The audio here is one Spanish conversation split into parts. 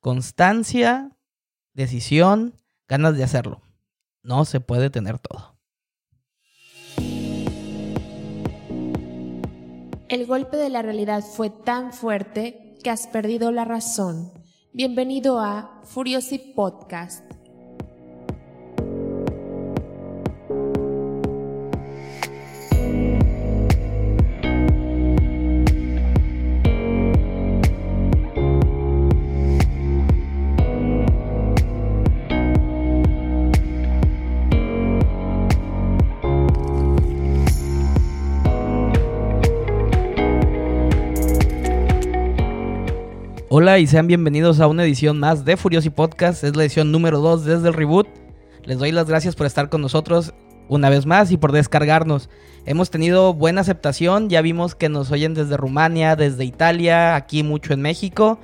constancia, decisión, ganas de hacerlo. No se puede tener todo. El golpe de la realidad fue tan fuerte que has perdido la razón. Bienvenido a Furiosi Podcast. Y sean bienvenidos a una edición más de Furiosi Podcast. Es la edición número 2 desde el reboot. Les doy las gracias por estar con nosotros una vez más y por descargarnos. Hemos tenido buena aceptación, ya vimos que nos oyen desde Rumania, desde Italia, aquí mucho en México.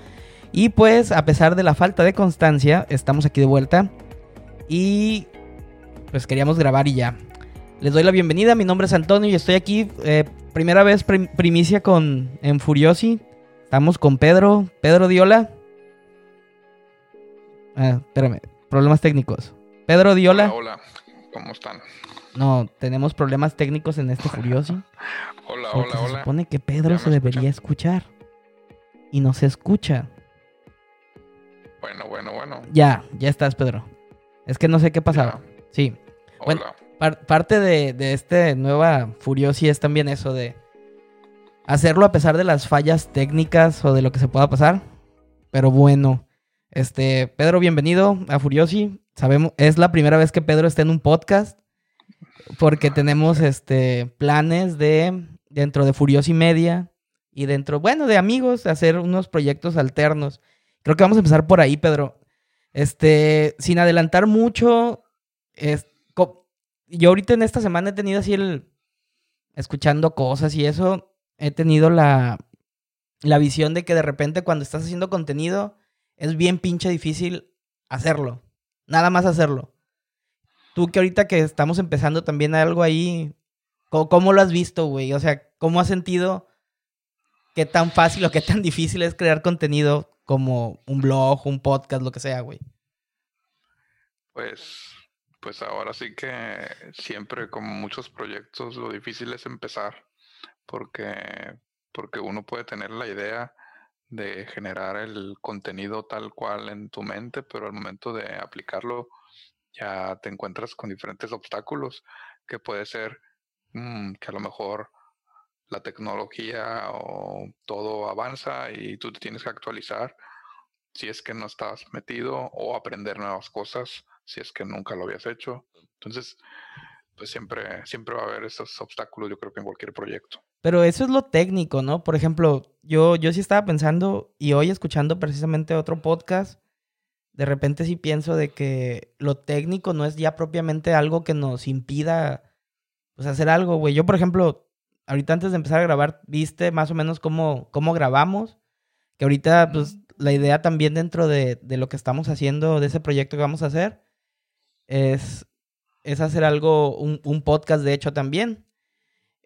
Y pues a pesar de la falta de constancia, estamos aquí de vuelta. Y pues queríamos grabar y ya. Les doy la bienvenida, mi nombre es Antonio y estoy aquí, eh, primera vez primicia con en Furiosi. Estamos con Pedro. Pedro Diola. Ah, espérame. Problemas técnicos. Pedro Diola. Hola, hola. ¿Cómo están? No, tenemos problemas técnicos en este Furiosi. hola, hola, se hola. Se supone que Pedro se debería escuchar. Y no se escucha. Bueno, bueno, bueno. Ya, ya estás, Pedro. Es que no sé qué pasaba. Sí. Bueno, parte de, de este nueva Furiosi es también eso de hacerlo a pesar de las fallas técnicas o de lo que se pueda pasar. Pero bueno, este, Pedro, bienvenido a Furiosi. Sabemos, es la primera vez que Pedro está en un podcast porque tenemos este planes de dentro de Furiosi Media y dentro, bueno, de amigos, hacer unos proyectos alternos. Creo que vamos a empezar por ahí, Pedro. Este, sin adelantar mucho, es, yo ahorita en esta semana he tenido así el escuchando cosas y eso he tenido la, la visión de que de repente cuando estás haciendo contenido es bien pinche difícil hacerlo. Nada más hacerlo. Tú que ahorita que estamos empezando también algo ahí, ¿cómo, lo has visto, güey? O sea, ¿cómo has sentido qué tan fácil o qué tan difícil es crear contenido como un blog, un podcast, lo que sea, güey? Pues, pues ahora sí que siempre como muchos proyectos lo difícil es empezar porque, porque uno puede tener la idea de generar el contenido tal cual en tu mente, pero al momento de aplicarlo ya te encuentras con diferentes obstáculos que puede ser mm, que a lo mejor la tecnología o todo avanza y tú te tienes que actualizar si es que no estás metido o aprender nuevas cosas si es que nunca lo habías hecho. Entonces, pues siempre, siempre va a haber esos obstáculos, yo creo que en cualquier proyecto. Pero eso es lo técnico, ¿no? Por ejemplo, yo, yo sí estaba pensando y hoy escuchando precisamente otro podcast, de repente sí pienso de que lo técnico no es ya propiamente algo que nos impida pues, hacer algo, güey. Yo, por ejemplo, ahorita antes de empezar a grabar, viste más o menos cómo, cómo grabamos, que ahorita pues la idea también dentro de, de lo que estamos haciendo, de ese proyecto que vamos a hacer, es, es hacer algo, un, podcast de hecho también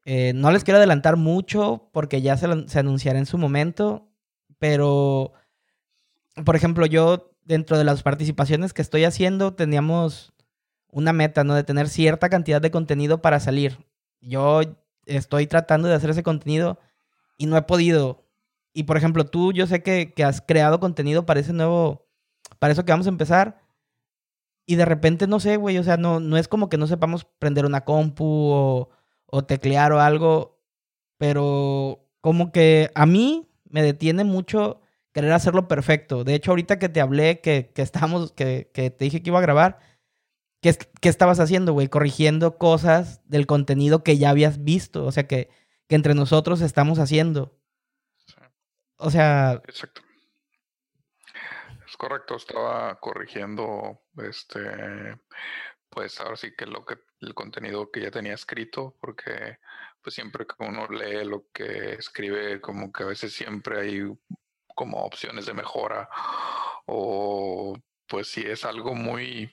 eh, no les quiero adelantar mucho porque ya se, anunciará en su momento, pero, por ejemplo, yo dentro de las participaciones que estoy haciendo teníamos una meta, ¿no? De tener cierta cantidad de contenido para salir. Yo estoy tratando de hacer ese contenido y no he podido. Y por ejemplo, tú, yo sé que, que, has creado contenido para ese nuevo, para eso que vamos a empezar. Y de repente, no sé, güey, o sea, no, no es como que no sepamos prender una compu o, o teclear o algo, pero como que a mí me detiene mucho querer hacerlo perfecto. De hecho, ahorita que te hablé, que, que estábamos, que, que, te dije que iba a grabar, ¿qué, qué estabas haciendo, güey? Corrigiendo cosas del contenido que ya habías visto, o sea, que, que entre nosotros estamos haciendo. O sea... Exacto. Correcto, estaba corrigiendo este pues ahora sí que lo que el contenido que ya tenía escrito, porque pues siempre que uno lee lo que escribe, como que a veces siempre hay como opciones de mejora o pues si es algo muy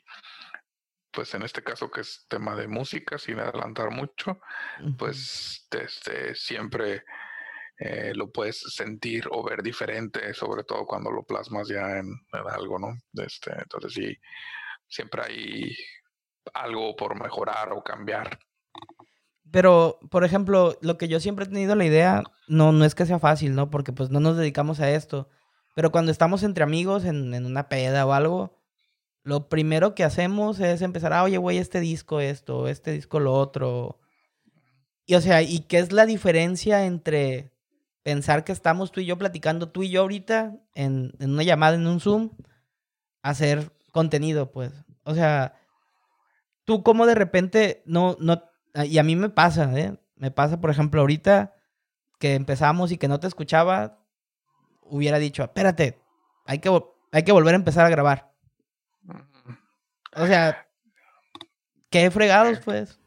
pues en este caso que es tema de música sin adelantar mucho, pues desde siempre eh, lo puedes sentir o ver diferente, sobre todo cuando lo plasmas ya en, algo, ¿no? Este, entonces sí, siempre hay algo por mejorar o cambiar. Pero, por ejemplo, lo que yo siempre he tenido la idea, no, no es que sea fácil, ¿no? Porque pues no nos dedicamos a esto. Pero cuando estamos entre amigos en, en una peda o algo, lo primero que hacemos es empezar, ah, oye, güey, este disco esto, este disco lo otro. Y o sea, ¿y qué es la diferencia entre pensar que estamos tú y yo platicando, tú y yo ahorita, en, en una llamada, en un Zoom, hacer contenido, pues? O sea, tú como de repente no, no, y a mí me pasa, ¿eh? Me pasa, por ejemplo, ahorita que empezamos y que no te escuchaba, hubiera dicho, espérate, hay que, hay que volver a empezar a grabar. O sea, qué fregados, pues.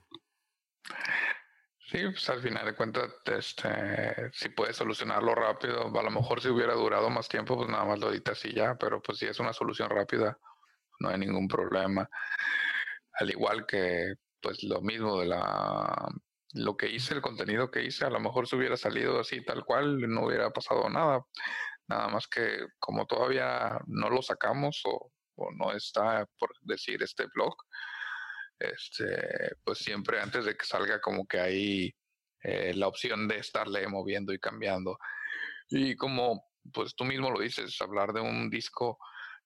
Sí, pues al final de cuentas, este, si puedes solucionarlo rápido, a lo mejor si hubiera durado más tiempo, pues nada más lo editas y ya, pero pues si es una solución rápida, no hay ningún problema. Al igual que, pues lo mismo de la, lo que hice, el contenido que hice, a lo mejor si hubiera salido así tal cual, no hubiera pasado nada. Nada más que como todavía no lo sacamos o, no está, por decir, este blog, este, pues siempre antes de que salga como que hay eh, la opción de estarle moviendo y cambiando. Y como pues tú mismo lo dices, hablar de un disco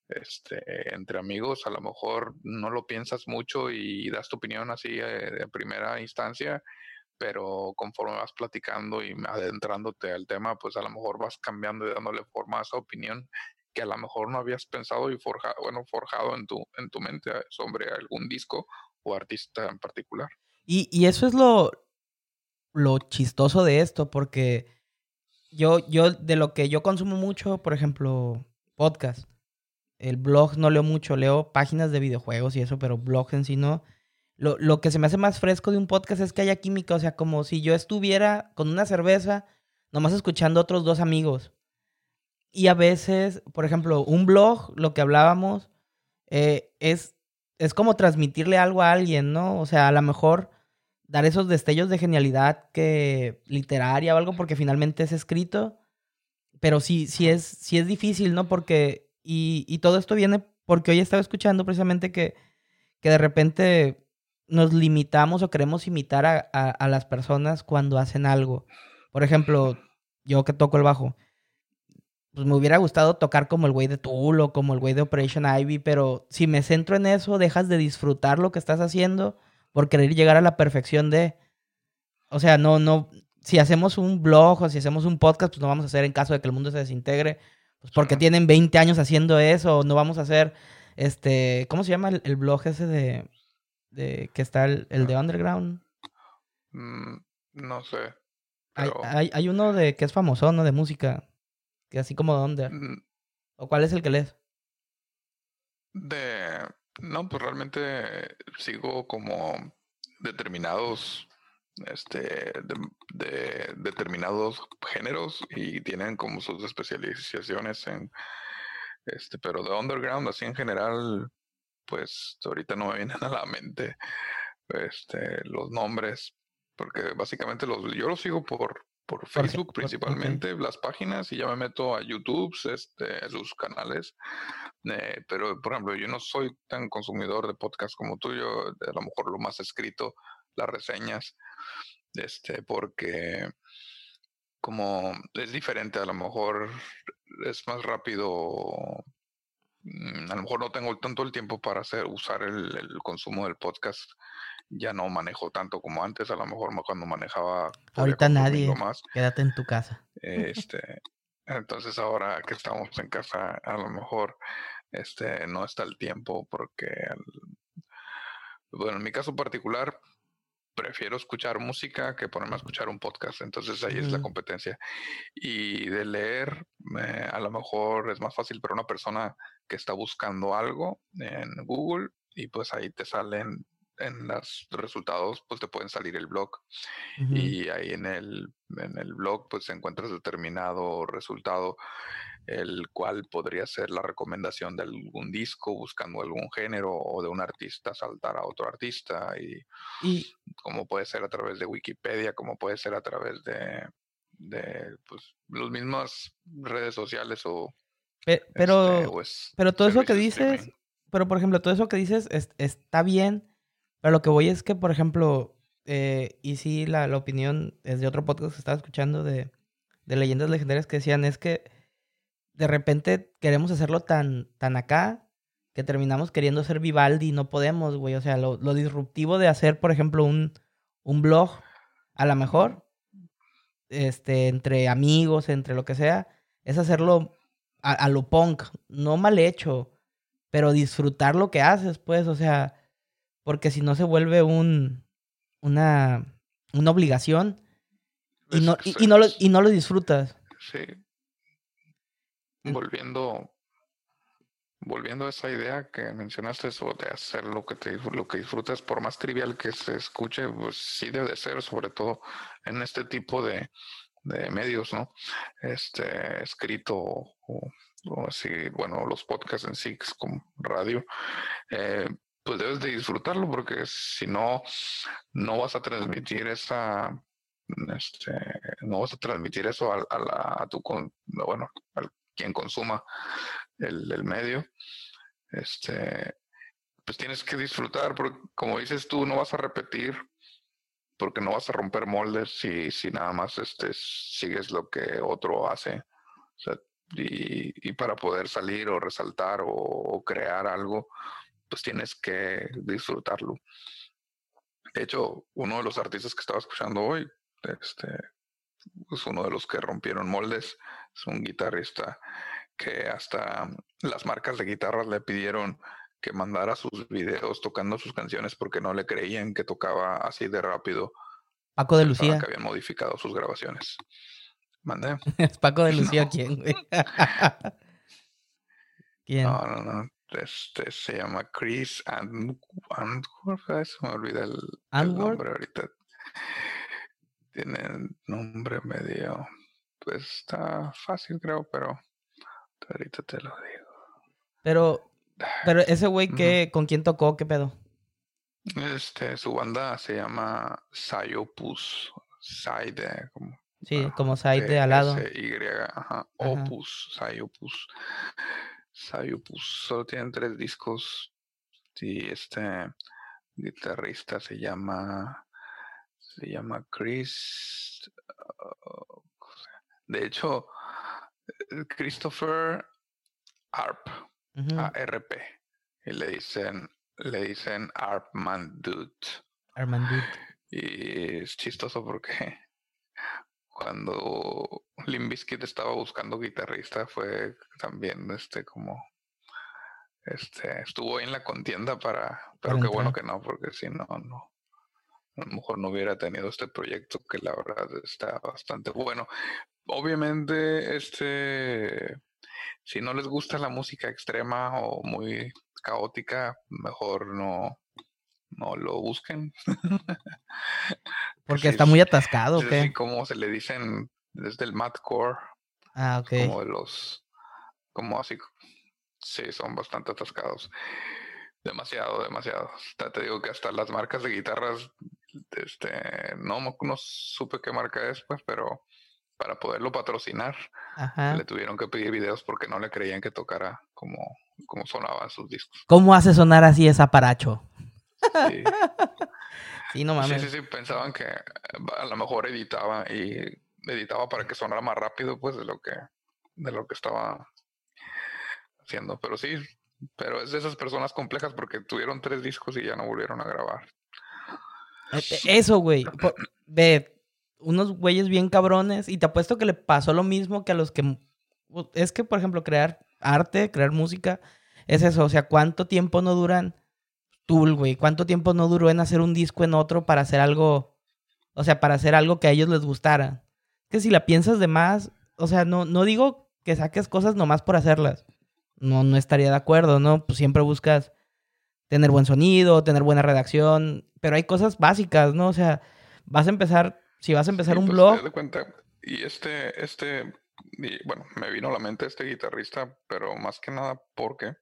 este, entre amigos, a lo mejor no lo piensas mucho y das tu opinión así eh, de primera instancia pero conforme vas platicando y adentrándote al tema, pues a lo mejor vas cambiando y dándole forma a esa opinión que a lo mejor no habías pensado y forjado, bueno, forjado en tu, en tu mente sobre algún disco o artista en particular. Y, y eso es lo, lo chistoso de esto, porque yo, yo, de lo que yo consumo mucho, por ejemplo, podcast, el blog no leo mucho, leo páginas de videojuegos y eso, pero blogs en sí no lo, lo, que se me hace más fresco de un podcast es que haya química, o sea, como si yo estuviera con una cerveza, nomás escuchando a otros dos amigos. Y a veces, por ejemplo, un blog, lo que hablábamos, eh, es, es como transmitirle algo a alguien, ¿no? O sea, a lo mejor dar esos destellos de genialidad que literaria o algo, porque finalmente es escrito. Pero sí, sí es, sí es difícil, ¿no? Porque, y, y todo esto viene porque hoy estaba escuchando precisamente que, que de repente nos limitamos o queremos imitar a, las personas cuando hacen algo. Por ejemplo, yo que toco el bajo, pues me hubiera gustado tocar como el güey de Tool o como el güey de Operation Ivy, pero si me centro en eso, dejas de disfrutar lo que estás haciendo por querer llegar a la perfección de... O sea, no, no, si hacemos un blog o si hacemos un podcast, pues no vamos a hacer en caso de que el mundo se desintegre, pues porque tienen 20 años haciendo eso, no vamos a hacer, este, ¿cómo se llama el blog ese de de que está el, de Underground? Mm, no sé. Hay, hay, uno de que es famoso, ¿no? De música. Que así como de Under. Mm. ¿O cuál es el que lees? De. No, pues realmente sigo como determinados. Este. De, determinados géneros y tienen como sus especializaciones en. Este, pero de underground, así en general, pues ahorita no me vienen a la mente este, los nombres, porque básicamente los, yo los sigo por, por Facebook principalmente, las páginas, y ya me meto a YouTube, este, sus canales. Eh, pero, por ejemplo, yo no soy tan consumidor de podcast como tú, yo a lo mejor lo más escrito, las reseñas, este, porque como es diferente, a lo mejor es más rápido Mm, a lo mejor no tengo tanto el tiempo para hacer usar el, consumo del podcast ya no manejo tanto como antes a lo mejor cuando manejaba ahorita nadie más. quédate en tu casa este entonces ahora que estamos en casa a lo mejor este no está el tiempo porque bueno en mi caso particular prefiero escuchar música que ponerme a escuchar un podcast. Entonces ahí es la competencia. Y de leer, a lo mejor es más fácil para una persona que está buscando algo en Google y pues ahí te salen en los resultados, pues te pueden salir el blog. Y ahí en el, en el blog, pues encuentras determinado resultado el cual podría ser la recomendación de algún disco buscando algún género o de un artista saltar a otro artista. Y, como puede ser a través de Wikipedia, como puede ser a través de, de pues, las mismas redes sociales o... pero, este, pero todo eso que dices, pero por ejemplo, todo eso que dices está bien, pero lo que voy es que, por ejemplo, eh, y sí, la, la, opinión es de otro podcast que estaba escuchando de, de leyendas legendarias que decían es que de repente queremos hacerlo tan, tan acá que terminamos queriendo ser Vivaldi y no podemos, güey. O sea, lo, lo disruptivo de hacer, por ejemplo, un, un blog, a lo mejor, este, entre amigos, entre lo que sea, es hacerlo a, lo punk, no mal hecho, pero disfrutar lo que haces, pues, o sea, porque si no se vuelve un, una, una obligación y no, y, no lo, y no lo disfrutas. Sí. Volviendo, volviendo a esa idea que mencionaste, eso de hacer lo que, te, lo que disfrutas, por más trivial que se escuche, pues sí debe de ser, sobre todo en este tipo de, de medios, ¿no? Este, escrito o, así, bueno, los podcasts en sí, como radio, eh, pues debes de disfrutarlo porque si no, no vas a transmitir esa, este, no vas a transmitir eso a, a, a tu, bueno, al quien consuma el, el, medio, este, pues tienes que disfrutar porque como dices tú, no vas a repetir porque no vas a romper moldes si, si nada más este, sigues lo que otro hace. y, y, para poder salir o resaltar o, crear algo, pues tienes que disfrutarlo. De hecho, uno de los artistas que estaba escuchando hoy, este, es uno de los que rompieron moldes, es un guitarrista que hasta las marcas de guitarras le pidieron que mandara sus videos tocando sus canciones porque no le creían que tocaba así de rápido. Paco de Lucía. Que habían modificado sus grabaciones. ¿Mandé? ¿Es Paco de Lucía quién, güey? ¿Quién? No, no, no. Este se llama Chris Andworth. Se me olvida el, el nombre ahorita. Tiene nombre medio. Pues está fácil, creo, pero ahorita te lo digo. Pero pero ese güey, que, ¿con quién tocó? ¿Qué pedo? Este, su banda se llama Sayopus. Side, como. Sí, como Side de al lado. Y, ajá. Opus, Sayopus. Sayopus. Solo tienen tres discos. Y este guitarrista se llama. Se llama Chris. Uh, de hecho, Christopher Arp. ARP. Y le dicen, le dicen Armandut. Armandut. Y es chistoso porque cuando Limbiskit estaba buscando guitarrista fue también este como este estuvo en la contienda para pero qué bueno que no porque si no no a lo mejor no hubiera tenido este proyecto que la verdad está bastante bueno. Obviamente este si no les gusta la música extrema o muy caótica, mejor no, no lo busquen. Porque está muy atascado, ¿o qué? como se le dicen desde el madcore. Ah, ok. Como de los, como así, sí, son bastante atascados. Demasiado, demasiado. Te digo que hasta las marcas de guitarras, este, no, no supe qué marca es, pues, pero para poderlo patrocinar, le tuvieron que pedir videos porque no le creían que tocara como, como sonaban sus discos. ¿Cómo hace sonar así esa paracho? Sí. sí, no mames. Sí, sí, sí, pensaban que a lo mejor editaba y editaba para que sonara más rápido, pues, de lo que, de lo que estaba haciendo. Pero sí, pero es de esas personas complejas porque tuvieron tres discos y ya no volvieron a grabar. E, e, eso, güey. Ve, unos güeyes bien cabrones y te apuesto que le pasó lo mismo que a los que... Es que, por ejemplo, crear arte, crear música, es eso. O sea, ¿cuánto tiempo no duran Tool, güey? ¿Cuánto tiempo no duró en hacer un disco en otro para hacer algo... O sea, para hacer algo que a ellos les gustara? Que si la piensas de más... O sea, no, no digo que saques cosas nomás por hacerlas. No, no estaría de acuerdo, ¿no? Pues siempre buscas tener buen sonido, tener buena redacción, pero hay cosas básicas, ¿no? O sea, vas a empezar si vas a empezar un pues, blog. De cuenta, y este, este, bueno, me vino a la mente este guitarrista, pero más que nada porque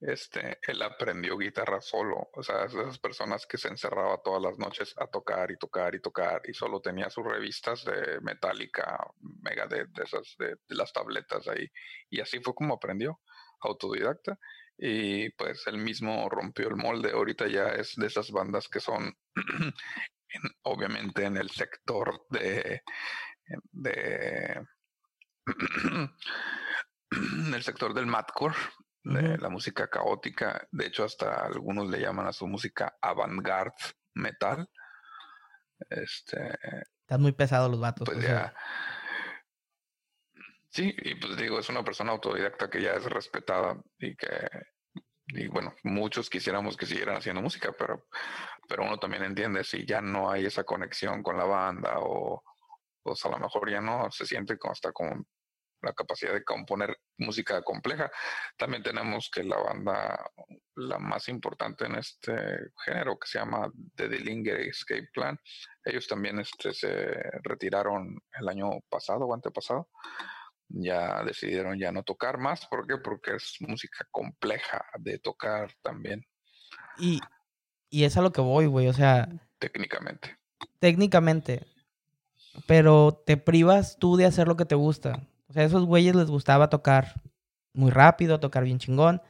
este, él aprendió guitarra solo. O sea, esas personas que se encerraba todas las noches a tocar y tocar y tocar y solo tenía sus revistas de Metallica, Megadeth, de esas, de, las tabletas ahí. Y así fue como aprendió, autodidacta. Y pues él mismo rompió el molde. Ahorita ya es de esas bandas que son, obviamente, en el sector de, de el sector del madcore, la música caótica. De hecho, hasta algunos le llaman a su música avant-garde metal. Este. Están muy pesados los vatos. Pues ya. Sí, y pues digo, es una persona autodidacta que ya es respetada y que, y bueno, muchos quisiéramos que siguieran haciendo música, pero, pero uno también entiende si ya no hay esa conexión con la banda o, pues a lo mejor ya no se siente como hasta como la capacidad de componer música compleja. También tenemos que la banda, la más importante en este género, que se llama The Dillinger Escape Plan, ellos también este, se retiraron el año pasado o antepasado. Ya decidieron ya no tocar más. ¿Por qué? Porque es música compleja de tocar también. Y, y es a lo que voy, güey. O sea. Técnicamente. Técnicamente. Pero te privas tú de hacer lo que te gusta. O sea, a esos güeyes les gustaba tocar muy rápido, tocar bien chingón.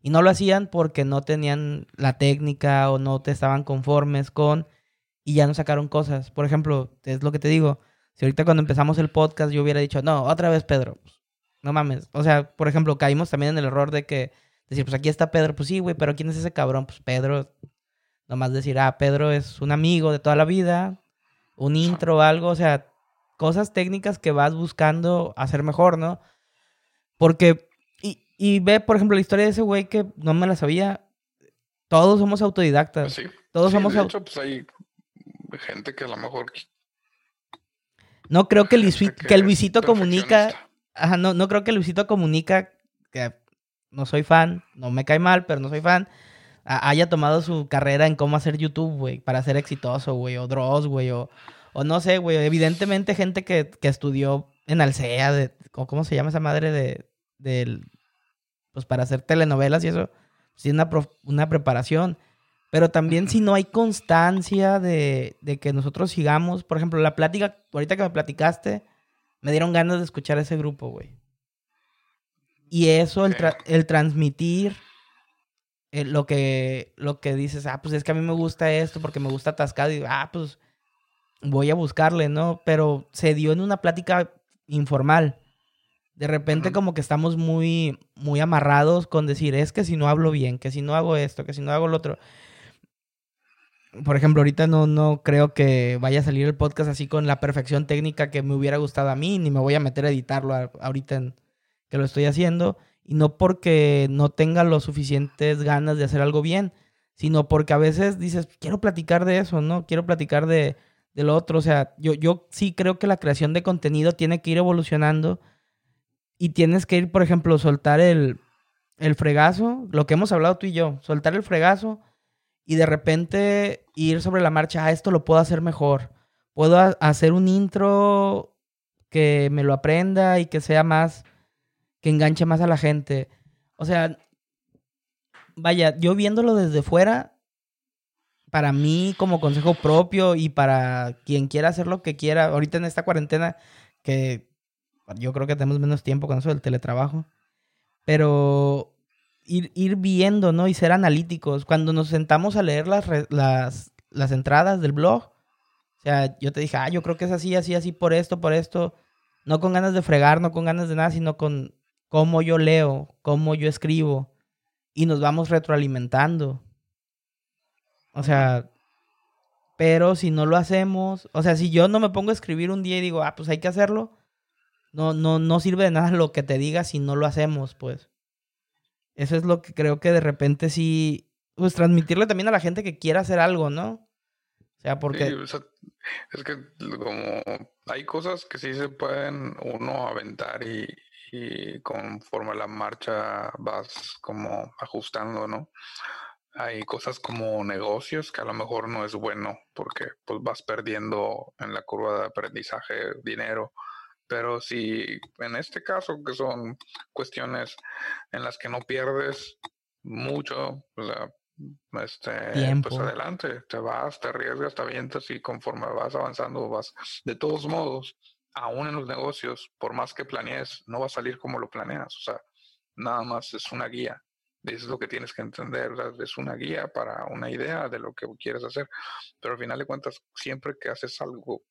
Y no lo hacían porque no tenían la técnica o no te estaban conformes con... Y ya no sacaron cosas. Por ejemplo, es lo que te digo. Si ahorita cuando empezamos el podcast yo hubiera dicho, no, otra vez Pedro. No mames. O sea, por ejemplo, caímos también en el error de que decir, pues aquí está Pedro. Pues sí, güey, pero ¿quién es ese cabrón? Pues Pedro. Nomás decir, ah, Pedro es un amigo de toda la vida. Un intro o algo. O sea, cosas técnicas que vas buscando hacer mejor, ¿no? Porque, y, ve, por ejemplo, la historia de ese güey que no me la sabía. Todos somos autodidactas. Sí. Todos somos de hecho, pues hay gente que a lo mejor. No creo que, que, el Luisito comunica. Ajá, no, no creo que Luisito comunica que no soy fan, no me cae mal, pero no soy fan. haya tomado su carrera en cómo hacer YouTube, güey, para ser exitoso, güey, o Dross, güey, o, o no sé, güey, evidentemente gente que, estudió en Alcea, de, ¿cómo se llama esa madre de, pues para hacer telenovelas y eso, sí, una, una preparación. Pero también si no hay constancia de, que nosotros sigamos, por ejemplo, la plática, ahorita que me platicaste, me dieron ganas de escuchar ese grupo, güey. Y eso, el, el transmitir eh, lo, que, lo que dices, ah, pues es que a mí me gusta esto porque me gusta atascado, y ah, pues voy a buscarle, ¿no? Pero se dio en una plática informal. De repente como que estamos muy, muy amarrados con decir, es que si no hablo bien, que si no hago esto, que si no hago lo otro. Por ejemplo, ahorita no, no creo que vaya a salir el podcast así con la perfección técnica que me hubiera gustado a mí, ni me voy a meter a editarlo ahorita en, que lo estoy haciendo. Y no porque no tenga lo suficientes ganas de hacer algo bien, sino porque a veces dices, quiero platicar de eso, ¿no? Quiero platicar de, del otro. O sea, yo, yo sí creo que la creación de contenido tiene que ir evolucionando y tienes que ir, por ejemplo, soltar el, el fregazo, lo que hemos hablado tú y yo, soltar el fregazo y de repente ir sobre la marcha, ah, esto lo puedo hacer mejor. Puedo hacer un intro que me lo aprenda y que sea más, que enganche más a la gente. O sea, vaya, yo viéndolo desde fuera, para mí como consejo propio y para quien quiera hacer lo que quiera, ahorita en esta cuarentena, que yo creo que tenemos menos tiempo con eso del teletrabajo, pero ir, ir viendo, ¿no? Y ser analíticos. Cuando nos sentamos a leer las, las, las entradas del blog, o sea, yo te dije, ah, yo creo que es así, así, así, por esto, por esto, no con ganas de fregar, no con ganas de nada, sino con cómo yo leo, cómo yo escribo, y nos vamos retroalimentando. O sea, pero si no lo hacemos, o sea, si yo no me pongo a escribir un día y digo, ah, pues hay que hacerlo, no, no, no sirve de nada lo que te diga si no lo hacemos, pues. Eso es lo que creo que de repente sí, pues transmitirle también a la gente que quiera hacer algo, ¿no? O sea, porque... es que como hay cosas que sí se pueden uno aventar y, y conforme la marcha vas como ajustando, ¿no? Hay cosas como negocios que a lo mejor no es bueno porque pues vas perdiendo en la curva de aprendizaje dinero. Pero si en este caso que son cuestiones en las que no pierdes mucho, este, pues adelante, te vas, te arriesgas, te avientas y conforme vas avanzando, vas. De todos modos, aún en los negocios, por más que planees, no va a salir como lo planeas, o sea, nada más es una guía. Es lo que tienes que entender, ¿verdad? es una guía para una idea de lo que quieres hacer, pero al final de cuentas, siempre que haces algo,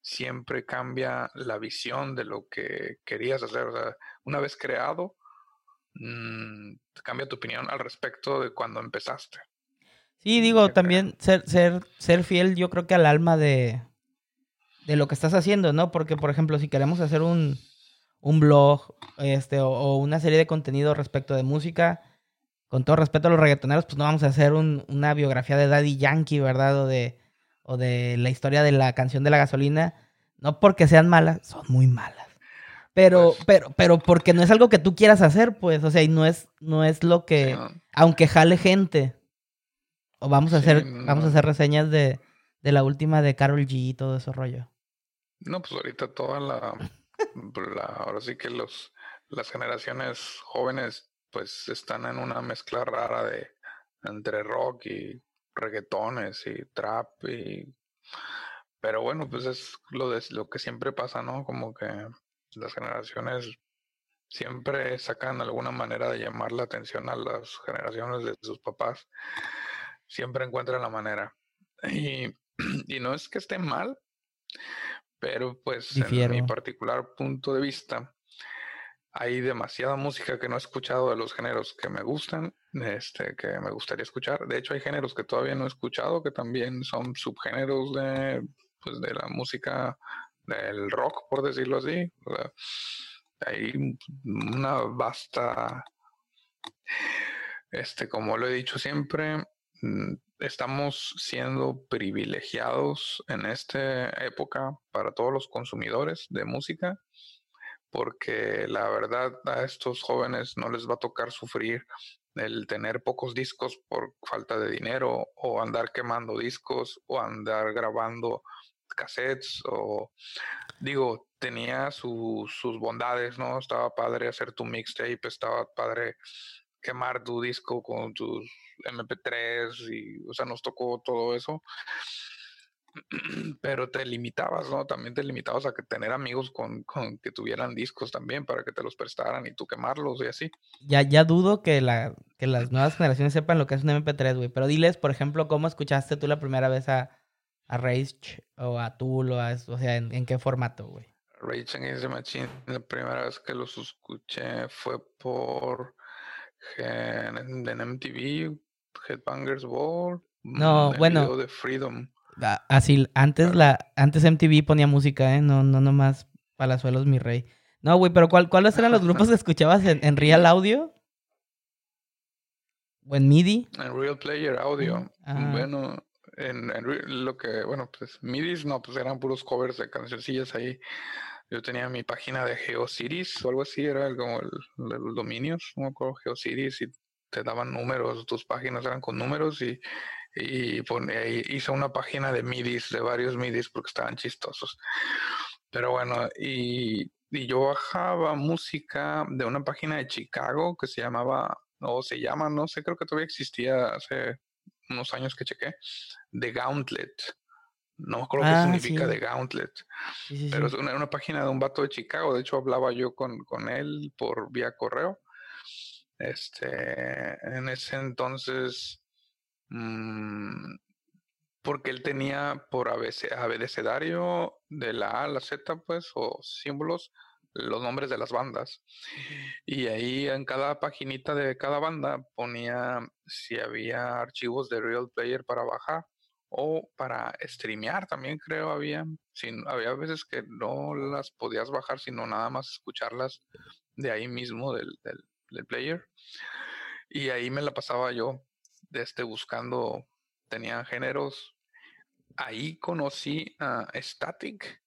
siempre cambia la visión de lo que querías hacer. O sea, una vez creado, mmm, cambia tu opinión al respecto de cuando empezaste. Sí, digo, también ser, ser, ser fiel, yo creo que al alma de, de lo que estás haciendo, ¿no? Porque, por ejemplo, si queremos hacer un, un blog este, o, o, una serie de contenido respecto de música, con todo respeto a los reggaetoneros, pues no vamos a hacer un, una biografía de Daddy Yankee, ¿verdad? O de, o de la historia de la canción de la gasolina. No porque sean malas, son muy malas. Pero, pues, pero, pero porque no es algo que tú quieras hacer, pues, o sea, y no es, no es lo que, no. aunque jale gente. O vamos a hacer, no. vamos a hacer reseñas de, de la última de Carol G y todo ese rollo. No, pues ahorita toda la, la ahora sí que los, las generaciones jóvenes pues están en una mezcla rara de entre rock y reggaetones y trap y pero bueno pues es lo de lo que siempre pasa no como que las generaciones siempre sacan alguna manera de llamar la atención a las generaciones de sus papás. Siempre encuentran la manera. Y, y no es que esté mal pero pues Difiero. en mi particular punto de vista hay demasiada música que no he escuchado de los géneros que me gustan, este, que me gustaría escuchar. De hecho, hay géneros que todavía no he escuchado, que también son subgéneros de, pues, de la música del rock, por decirlo así. O sea, hay una vasta, este, como lo he dicho siempre, mm, estamos siendo privilegiados en esta época para todos los consumidores de música porque la verdad a estos jóvenes no les va a tocar sufrir el tener pocos discos por falta de dinero o andar quemando discos o andar grabando cassettes o digo tenía su, sus bondades no estaba padre hacer tu mixtape estaba padre quemar tu disco con tus mp3 y o sea nos tocó todo eso pero te limitabas, ¿no? También te limitabas a que tener amigos con, con, que tuvieran discos también para que te los prestaran y tú quemarlos y así. Ya, ya dudo que, la, que las nuevas generaciones sepan lo que es un MP3, güey. Pero diles, por ejemplo, cómo escuchaste tú la primera vez a, a Rage o a Tool o a, o sea, en, en qué formato, güey. Rage Against the Machine, la primera vez que los escuché fue por en, en MTV, Headbangers Ball. No, bueno. de Freedom. Así, antes la, antes MTV ponía música, ¿eh? No, no nomás Palazuelos, mi rey. No, güey, pero ¿cuál, ¿cuáles eran los grupos que escuchabas en, en, Real Audio? ¿O en MIDI? En Real Player Audio. Ah. Bueno, en, en, lo que, bueno, pues MIDI, no, pues eran puros covers de cancioncillas ahí. Yo tenía mi página de GeoCities o algo así, era como el, los dominios, no me acuerdo, GeoCities, y te daban números, tus páginas eran con números y y pone, hice una página de midis, de varios midis porque estaban chistosos. Pero bueno, y, y, yo bajaba música de una página de Chicago que se llamaba, o se llama, no sé, creo que todavía existía hace unos años que chequé, The Gauntlet. No me acuerdo ah, qué significa sí. The Gauntlet. Sí, sí, pero es una, una, página de un vato de Chicago. De hecho, hablaba yo con, con él por vía correo. Este, en ese entonces Mm, porque él tenía por abecedario de la A a la Z, pues, o símbolos, los nombres de las bandas. Y ahí en cada paginita de cada banda ponía si había archivos de Real Player para bajar o para streamear también creo había. Sin, había veces que no las podías bajar, sino nada más escucharlas de ahí mismo del, del, del player. Y ahí me la pasaba yo este, buscando, tenían géneros. Ahí conocí a Static.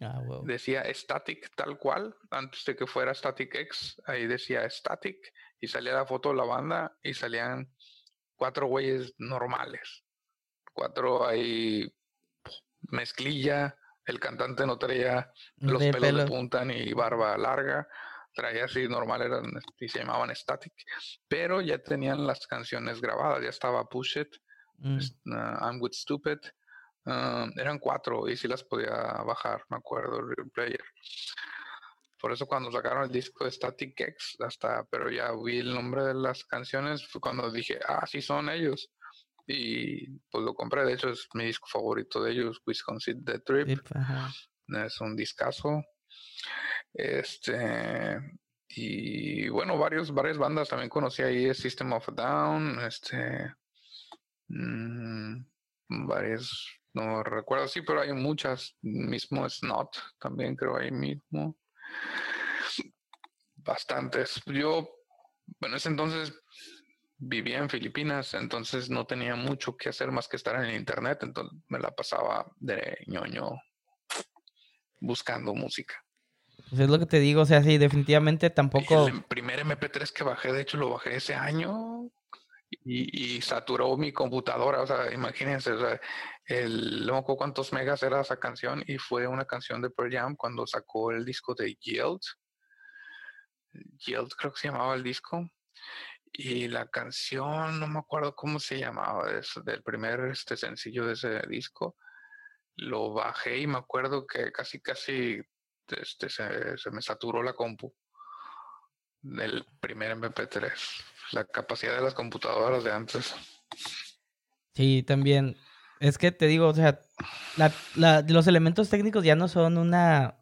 Ah, wow. Decía Static tal cual, antes de que fuera Static X, ahí decía Static y salía la foto de la banda y salían cuatro güeyes normales. Cuatro ahí mezclilla, el cantante no traía los pelos, pelos, de punta ni barba larga, traía así normal, eran, y se llamaban Static, pero ya tenían las canciones grabadas, ya estaba Push It, Mm. uh, I'm With Stupid, um, eran cuatro y sí las podía bajar, me acuerdo, el Real Player. Por eso cuando sacaron el disco de Static X, hasta, pero ya vi el nombre de las canciones, fue cuando dije, ah, sí son ellos. Y pues lo compré, de hecho es mi disco favorito de ellos, Wisconsin The Trip. Ajá. Es un discazo. Este. Y bueno, varios, varias bandas también conocí ahí, System of Down, este. mm, varias, no recuerdo, sí, pero hay muchas. Mismo Snot, también creo ahí mismo. Bastantes. Yo, en ese entonces vivía en Filipinas, entonces no tenía mucho que hacer más que estar en el internet, entonces me la pasaba de ñoño buscando música. Pues es lo que te digo, o sea, sí, definitivamente tampoco. El primer MP3 que bajé, de hecho, lo bajé ese año y, y saturó mi computadora. O sea, imagínense, o sea, el, no cuántos megas era esa canción y fue una canción de Pearl Jam cuando sacó el disco de Yield. Yield creo que se llamaba el disco. Y la canción, no me acuerdo cómo se llamaba, es del primer este sencillo de ese disco. Lo bajé y me acuerdo que casi, casi este, se, se me saturó la compu del primer MP3. La capacidad de las computadoras de antes. Sí, también. Es que te digo, o sea, los elementos técnicos ya no son una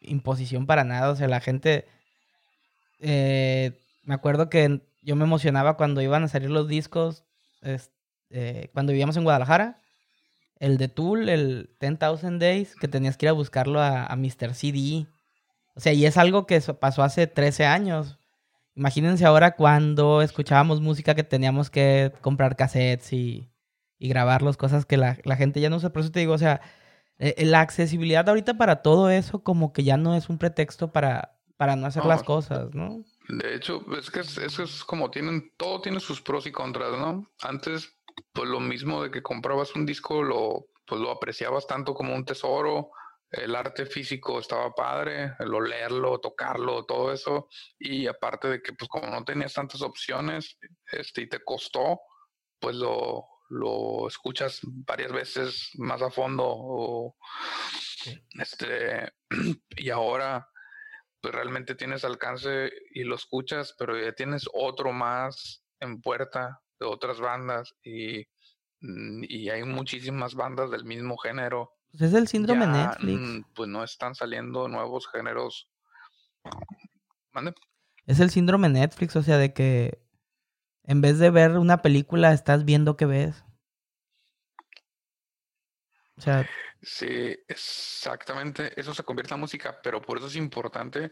imposición para nada. O sea, la gente. eh, me acuerdo que yo me emocionaba cuando iban a salir los discos. es- eh, cuando vivíamos en Guadalajara. El de Tool, el 10,000 Days, que tenías que ir a buscarlo a, a Mr. CD. O sea, y es algo que pasó hace 13 años. Imagínense ahora cuando escuchábamos música que teníamos que comprar cassettes y, y grabarlos, cosas que la, la gente ya no usa. Por eso te digo, o sea, eh, eh, la accesibilidad ahorita para todo eso como que ya no es un pretexto para, para no hacer No. las cosas, ¿no? De hecho, es que es, es como tienen, todo tiene sus pros y contras, ¿no? Antes, pues lo mismo de que comprabas un disco, lo, pues lo apreciabas tanto como un tesoro, el arte físico estaba padre, el olerlo, tocarlo, todo eso, y aparte de que pues como no tenías tantas opciones, este, y te costó, pues lo, lo escuchas varias veces más a fondo, o este, y ahora pues realmente tienes alcance y lo escuchas, pero ya tienes otro más en puerta de otras bandas y, mm, y hay muchísimas bandas del mismo género. Pues es el síndrome Ya, Netflix. mm, Pues no están saliendo nuevos géneros. ¿Mande? Es el síndrome Netflix, o sea, de que en vez de ver una película, estás viendo que ves. O sea, Sí, exactamente. Eso se convierte en música, pero por eso es importante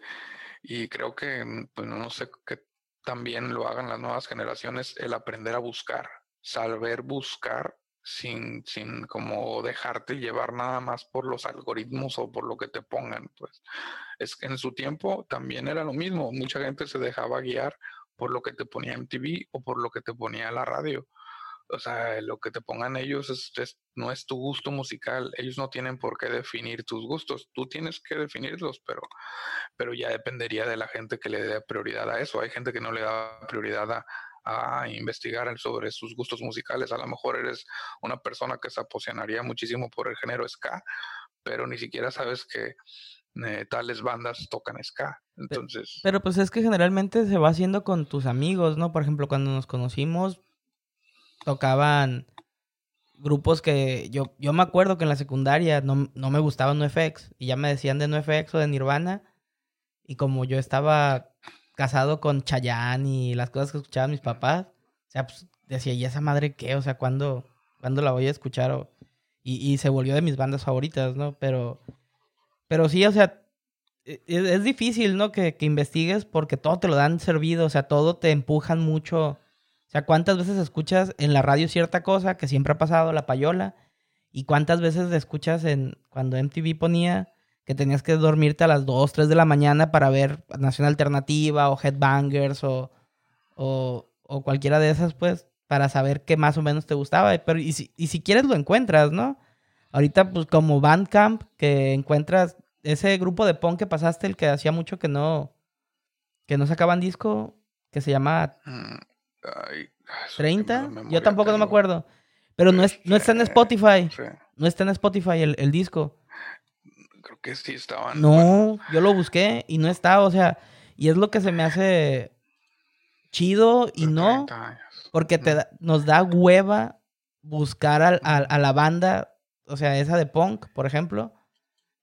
y creo que, mm, pues no sé, que también lo hagan las nuevas generaciones, el aprender a buscar, saber buscar sin, sin como dejarte llevar nada más por los algoritmos o por lo que te pongan, pues. Es en su tiempo también era lo mismo. Mucha gente se dejaba guiar por lo que te ponía MTV o por lo que te ponía la radio. O sea, lo que te pongan ellos es, es- no es tu gusto musical. Ellos no tienen por qué definir tus gustos. Tú tienes que definirlos, pero, pero ya dependería de la gente que le dé prioridad a eso. Hay gente que no le da prioridad a, a investigar sobre sus gustos musicales. A lo mejor eres una persona que se apasionaría muchísimo por el género ska, pero ni siquiera sabes que eh, tales bandas tocan ska. Entonces, pero pues es que generalmente se va haciendo con tus amigos, ¿no? Por ejemplo, cuando nos conocimos, tocaban grupos que yo, yo me acuerdo que en la secundaria no, no me gustaban NoFX y ya me decían de NoFX o de Nirvana y como yo estaba casado con Chayanne y las cosas que escuchaban mis papás, o sea, pues decía, ¿y esa madre qué? O sea, ¿cuándo, ¿cuándo la voy a escuchar? O- y, y se volvió de mis bandas favoritas, ¿no? Pero, pero sí, o sea, e- es, es difícil, ¿no? Que, que investigues porque todo te lo dan servido, o sea, todo te empujan mucho. Sea, ¿cuántas veces escuchas en la radio cierta cosa que siempre ha pasado, la payola? ¿Y cuántas veces escuchas en cuando MTV ponía que tenías que dormirte a las 2, 3 de la mañana para ver Nación Alternativa o Headbangers o, o, o cualquiera de esas, pues, para saber qué más o menos te gustaba? Pero y si, y si quieres lo encuentras, ¿no? Ahorita, pues, como Bandcamp, que encuentras ese grupo de punk que pasaste, el que hacía mucho que no, que no sacaban disco, que se llama Mm, ay, eso que 30. mala Yo tampoco no me acuerdo. Pero no, es, no está en Spotify. Sí, No está en Spotify el, el disco. creo que sí estaban. No, bueno, yo lo busqué y no está, o sea, y es lo que se me hace chido y no, 30 años. porque te da- nos da hueva buscar al- al- a, la banda, o sea, esa de punk, por ejemplo.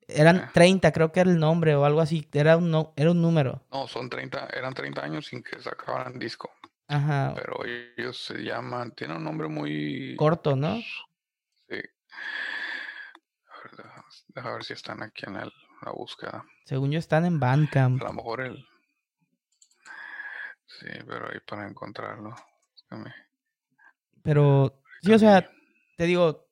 Eran Ah. 30, creo que era el nombre o algo así, era un, no- era un número. No, son 30, eran 30 años sin que sacaran disco. Ajá, Pero ellos se llaman, tienen un nombre muy corto, ¿no? Sí. A ver, deja, deja ver si están aquí en el- la búsqueda. Según yo están en Bandcamp. A lo mejor el. Sí, pero ahí para encontrarlo. es que me- Pero, sí, o sea, te digo,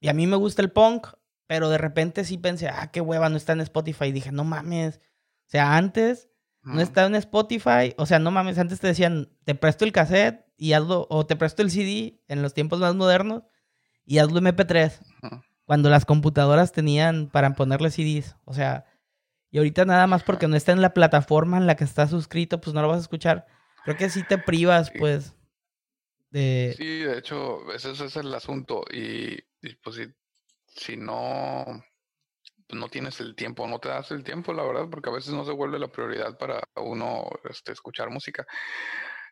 y a mí me gusta el punk, pero de repente sí pensé, ah, qué hueva, no está en Spotify. Y dije, no mames. O sea, antes no está en Spotify. O sea, no mames, antes te decían, te presto el cassette y hazlo, o te presto el CD en los tiempos más modernos y hazlo MP3. Ujú. Cuando las computadoras tenían para ponerle CDs. O sea, y ahorita nada más porque no está en la plataforma en la que estás suscrito, pues no lo vas a escuchar. Creo que sí te privas, Sí. pues, de... Sí, de hecho, ese, ese es el asunto. Y, y, pues si, si no, no tienes el tiempo, no te das el tiempo, la verdad, porque a veces no se vuelve la prioridad para uno este, escuchar música.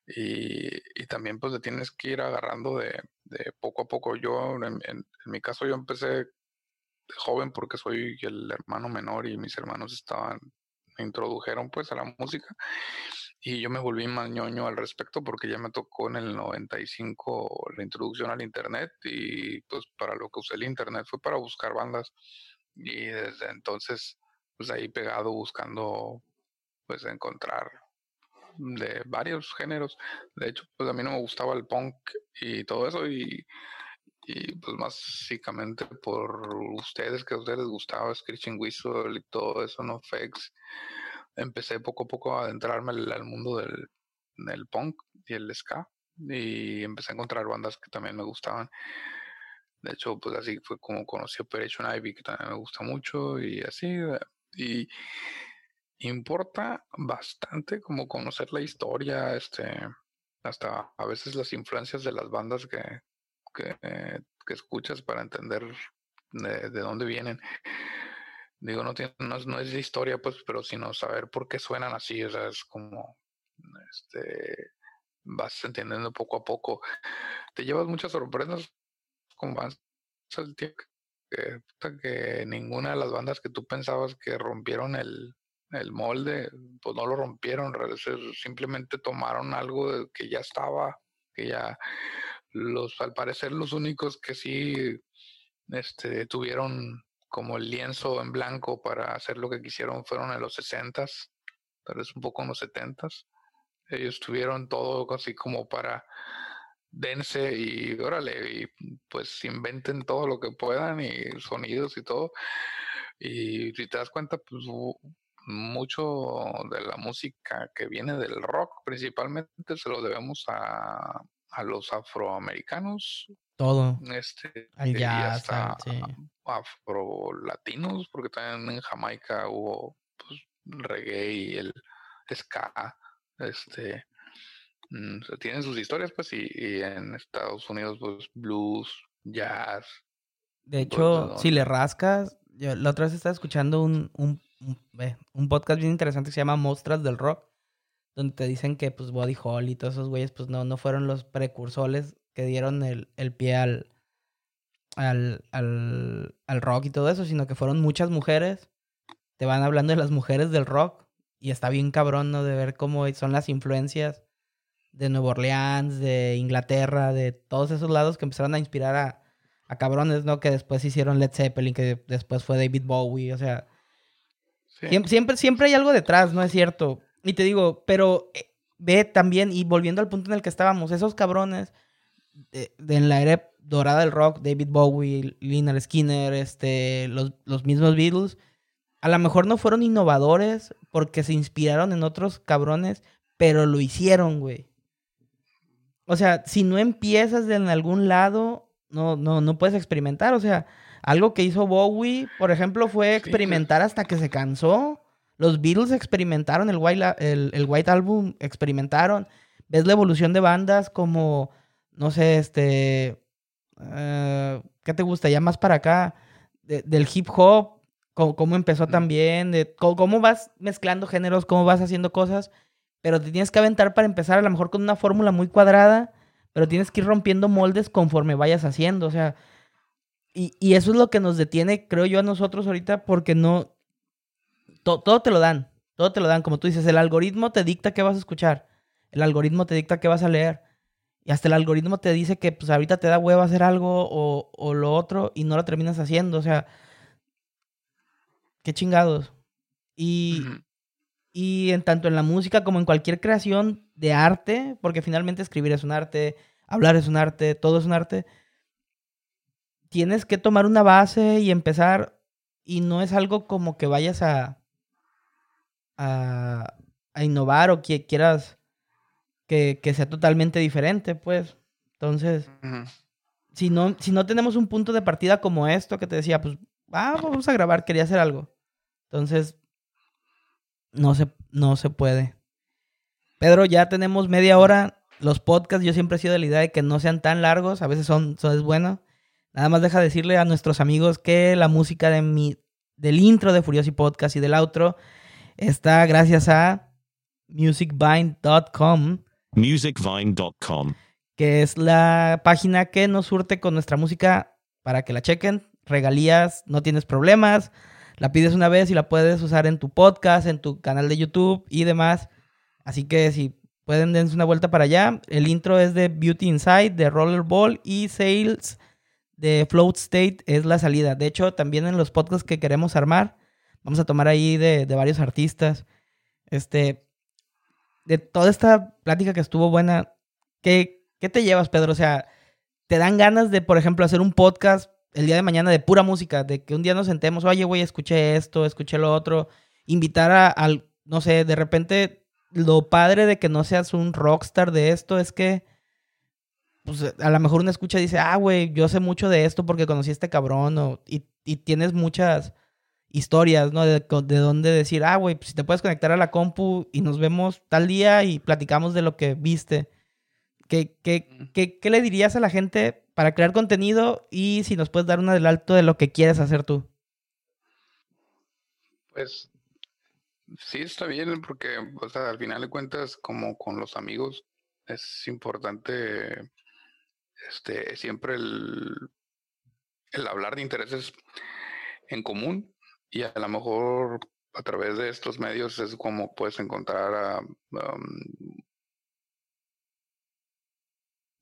Y, y también pues le tienes que ir agarrando de, de poco a poco. Yo, en, mi caso, yo empecé joven porque soy el hermano menor y mis hermanos estaban, me introdujeron pues a la música. Y yo me volví más ñoño al respecto porque ya me tocó en el 95 la introducción al internet y pues para lo que usé el internet fue para buscar bandas y desde entonces pues ahí pegado buscando pues encontrar de varios géneros. De hecho pues a mí no me gustaba el punk y todo eso y, y pues básicamente por ustedes que a ustedes les gustaba Screeching Whistle y todo eso, no Fex empecé poco a poco a adentrarme al, al mundo del, del punk y el ska y empecé a encontrar bandas que también me gustaban. De hecho, pues así fue como conocí Operation Ivy, que también me gusta mucho y así. eh, Y importa bastante como conocer la historia, este, hasta a veces las influencias de las bandas que, que, escuchas para entender de, de dónde vienen. Digo, no, tiene, no, es, no es historia, pues, pero sino saber por qué suenan así, o sea, es como, este, vas entendiendo poco a poco. Te llevas muchas sorpresas con avanza el tiempo, que, ninguna de las bandas que tú pensabas que rompieron el, el molde, pues no lo rompieron, simplemente tomaron algo que ya estaba, que ya los, al parecer los únicos que sí, este, tuvieron como el lienzo en blanco para hacer lo que quisieron fueron en los 60s, tal vez un poco en los 70s. Ellos tuvieron todo así como para dense y órale, y pues inventen todo lo que puedan y sonidos y todo. Y si te das cuenta, pues mucho de la música que viene del rock principalmente se lo debemos a, a los afroamericanos, Todo. este, Al jazz, hasta sí. afro-latinos, porque también en Jamaica hubo pues, reggae y el ska, este, tienen sus historias, pues, y, y en Estados Unidos, pues, blues, jazz, De Pues, hecho, ¿de si le rascas, yo la otra vez estaba escuchando un, un, un, ve, un podcast bien interesante que se llama Mostras del Rock, donde te dicen que pues Body Hall y todos esos güeyes pues no, no fueron los precursores que dieron el, el pie al, al, al, al rock y todo eso, sino que fueron muchas mujeres. Te van hablando de las mujeres del rock y está bien cabrón, ¿no? De ver cómo son las influencias de Nueva Orleans, de Inglaterra, de todos esos lados que empezaron a inspirar a, a cabrones, ¿no? Que después hicieron Led Zeppelin, que después fue David Bowie, o sea, sí, Siempre, siempre hay algo detrás, ¿no es cierto? Y te digo, pero eh, ve también, y volviendo al punto en el que estábamos, esos cabrones de, de en la era dorada del rock, David Bowie, Lynyrd Skinner, este, los, los mismos Beatles, a lo mejor no fueron innovadores porque se inspiraron en otros cabrones, pero lo hicieron, güey. O sea, si no empiezas de en algún lado, no, no, no puedes experimentar. O sea, algo que hizo Bowie, por ejemplo, fue experimentar hasta que se cansó. Los Beatles experimentaron el White, el, White Album, experimentaron. Ves la evolución de bandas como, no sé, este, eh, ¿qué te gusta? Ya más para acá, del hip hop, cómo, empezó también, de cómo, vas mezclando géneros, cómo vas haciendo cosas, pero te tienes que aventar para empezar a lo mejor con una fórmula muy cuadrada, pero tienes que ir rompiendo moldes conforme vayas haciendo, o sea, y, y eso es lo que nos detiene, creo yo, a nosotros ahorita, porque no, todo te lo dan, todo te lo dan, como tú dices, el algoritmo te dicta qué vas a escuchar, el algoritmo te dicta qué vas a leer. Y hasta el algoritmo te dice que pues ahorita te da huevo hacer algo o, o lo otro y no lo terminas haciendo. O sea, qué chingados. Y, y en tanto en la música como en cualquier creación de arte, porque finalmente escribir es un arte, hablar es un arte, todo es un arte, tienes que tomar una base y empezar y no es algo como que vayas a, a, innovar o que quieras que, sea totalmente diferente, pues. Entonces, si, no, si no tenemos un punto de partida como esto que te decía, pues, ah, vamos a grabar, quería hacer algo. Entonces, no se, no se puede. Pedro, ya tenemos media hora. Los podcasts, yo siempre he sido de la idea de que no sean tan largos, a veces son, son es bueno. Nada más deja decirle a nuestros amigos que la música de mi, del intro de Furiosi Podcast y del outro está gracias a musicvine.com. Musicvine.com. Que es la página que nos surte con nuestra música para que la chequen. Regalías, no tienes problemas. La pides una vez y la puedes usar en tu podcast, en tu canal de YouTube y demás. Así que si pueden dense una vuelta para allá. El intro es de Beauty Inside, de Rollerball y Sales de Float State es la salida. De hecho, también en los podcasts que queremos armar, vamos a tomar ahí de, varios artistas. Este, de toda esta plática que estuvo buena, ¿qué, ¿qué te llevas, Pedro? O sea, ¿te dan ganas de, por ejemplo, hacer un podcast el día de mañana de pura música? De que un día nos sentemos, oye, güey, escuché esto, escuché lo otro. Invitar a, al, no sé, de repente, lo padre de que no seas un rockstar de esto es que pues a lo mejor una escucha y dice, ah, güey, yo sé mucho de esto porque conocí a este cabrón, o, y, tienes muchas historias, ¿no? De, de dónde decir, ah, güey, pues si te puedes conectar a la compu y nos vemos tal día y platicamos de lo que viste. ¿Qué, qué, qué, qué le dirías a la gente para crear contenido y si nos puedes dar un adelanto de lo que quieres hacer tú? Pues sí, está bien, porque al final de cuentas, como con los amigos, es importante este, siempre el, el hablar de intereses en común y a lo mejor a través de estos medios es como puedes encontrar a,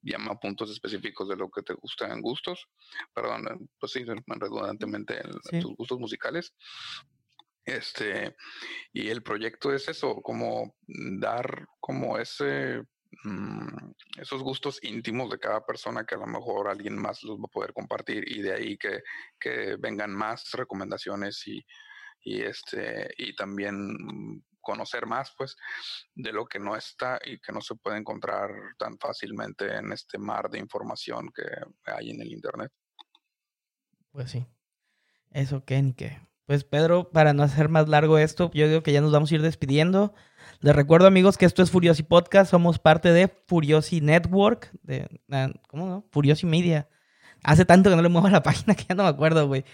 llama puntos específicos de lo que te gustan gustos, perdón, pues sí, redundantemente en tus gustos musicales. Este, y el proyecto es eso, como dar como ese Mm, esos gustos íntimos de cada persona que a lo mejor alguien más los va a poder compartir y de ahí que, que vengan más recomendaciones y, y, este, y también conocer más pues de lo que no está y que no se puede encontrar tan fácilmente en este mar de información que hay en el internet. Pues sí. Eso ni que. Pues Pedro, para no hacer más largo esto, yo digo que ya nos vamos a ir despidiendo. Les recuerdo, amigos, que esto es Furiosi Podcast. Somos parte de Furiosi Network. De, ah, ¿Cómo no? Furiosi Media. Hace tanto que no le muevo a la página que ya no me acuerdo, güey.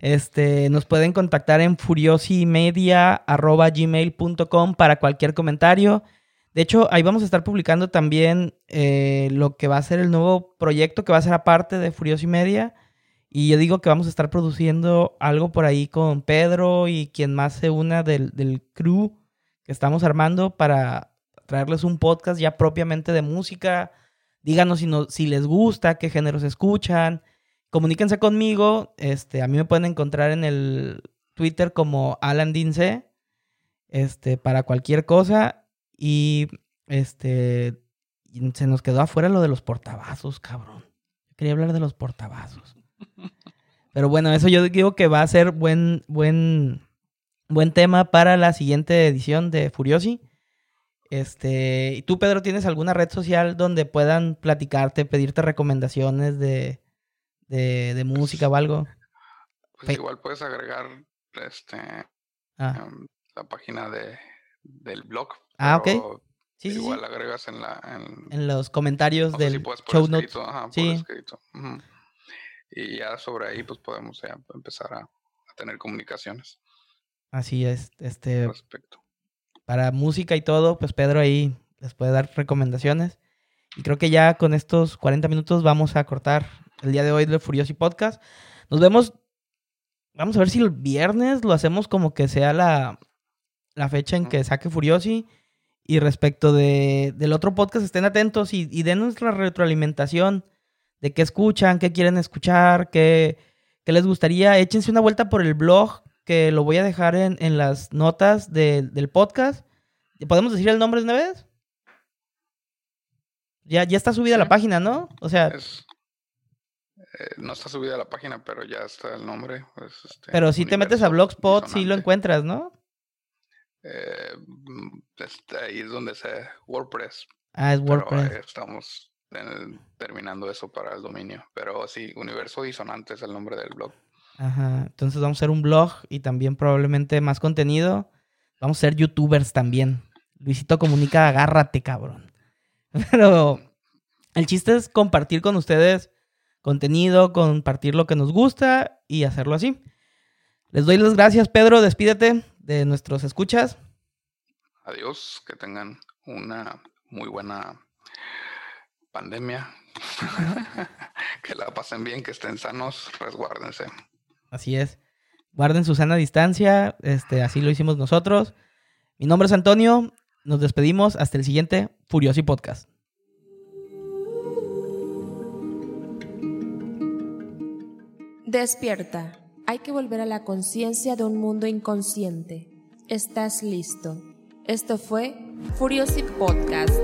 Este, nos pueden contactar en furiosimedia.gmail.com para cualquier comentario. De hecho, ahí vamos a estar publicando también eh, lo que va a ser el nuevo proyecto que va a ser aparte de Furiosi Media. Y yo digo que vamos a estar produciendo algo por ahí con Pedro y quien más se una del, del crew que estamos armando para traerles un podcast ya propiamente de música. Díganos si, no, si les gusta, qué géneros escuchan. Comuníquense conmigo. Este, a mí me pueden encontrar en el Twitter como Alan Dince. Este, para cualquier cosa. Y este se nos quedó afuera lo de los portavasos, cabrón. Quería hablar de los portavasos. Pero bueno, eso yo digo que va a ser buen, buen, buen tema para la siguiente edición de Furiosi. Este, ¿y tú, Pedro, tienes alguna red social donde puedan platicarte, pedirte recomendaciones de, de, música o algo? Pues igual puedes agregar este ah. em, la página de, del blog. Ah, ok. Sí, sí, sí. igual agregas en la... En, En los comentarios no del si show notes. ajá, por Sí. ujú. Y ya sobre ahí pues podemos ya empezar a, a tener comunicaciones Así es. Este, respecto. para música y todo, pues Pedro ahí les puede dar recomendaciones. Y creo que ya con estos 40 minutos vamos a cortar el día de hoy del Furiosi Podcast. Nos vemos. Vamos a ver si el viernes lo hacemos como que sea la, la fecha en que saque Furiosi. Y respecto de, del otro podcast, estén atentos y, y denos la retroalimentación de qué escuchan, qué quieren escuchar, qué, qué les gustaría. Échense una vuelta por el blog, que lo voy a dejar en, en las notas de- del podcast. ¿Podemos decir el nombre de una vez? Ya, ya está subida la página, ¿no? O sea, Es, eh, no está subida a la página, pero ya está el nombre. pues, este, pero si te metes a Blogspot, sí lo encuentras, ¿no? Eh, mm, este, ahí es donde se WordPress. Ah, es Pero WordPress. estamos terminando eso para el dominio. Pero sí, Universo Disonante es el nombre del blog. Ajá. Entonces vamos a hacer un blog y también probablemente más contenido. Vamos a ser youtubers también. Luisito Comunica, agárrate, cabrón. Pero el chiste es compartir con ustedes contenido, compartir lo que nos gusta y hacerlo así. Les doy las gracias, Pedro. Despídete de nuestros escuchas. Adiós, que tengan una muy buena pandemia. que la pasen bien, que estén sanos, resguárdense. Así es. Guarden su sana distancia. Este, así lo hicimos nosotros. Mi nombre es Antonio. Nos despedimos hasta el siguiente Furiosi Podcast. Despierta. Hay que volver a la conciencia de un mundo inconsciente. ¿Estás listo? Esto fue Furiosi Podcast.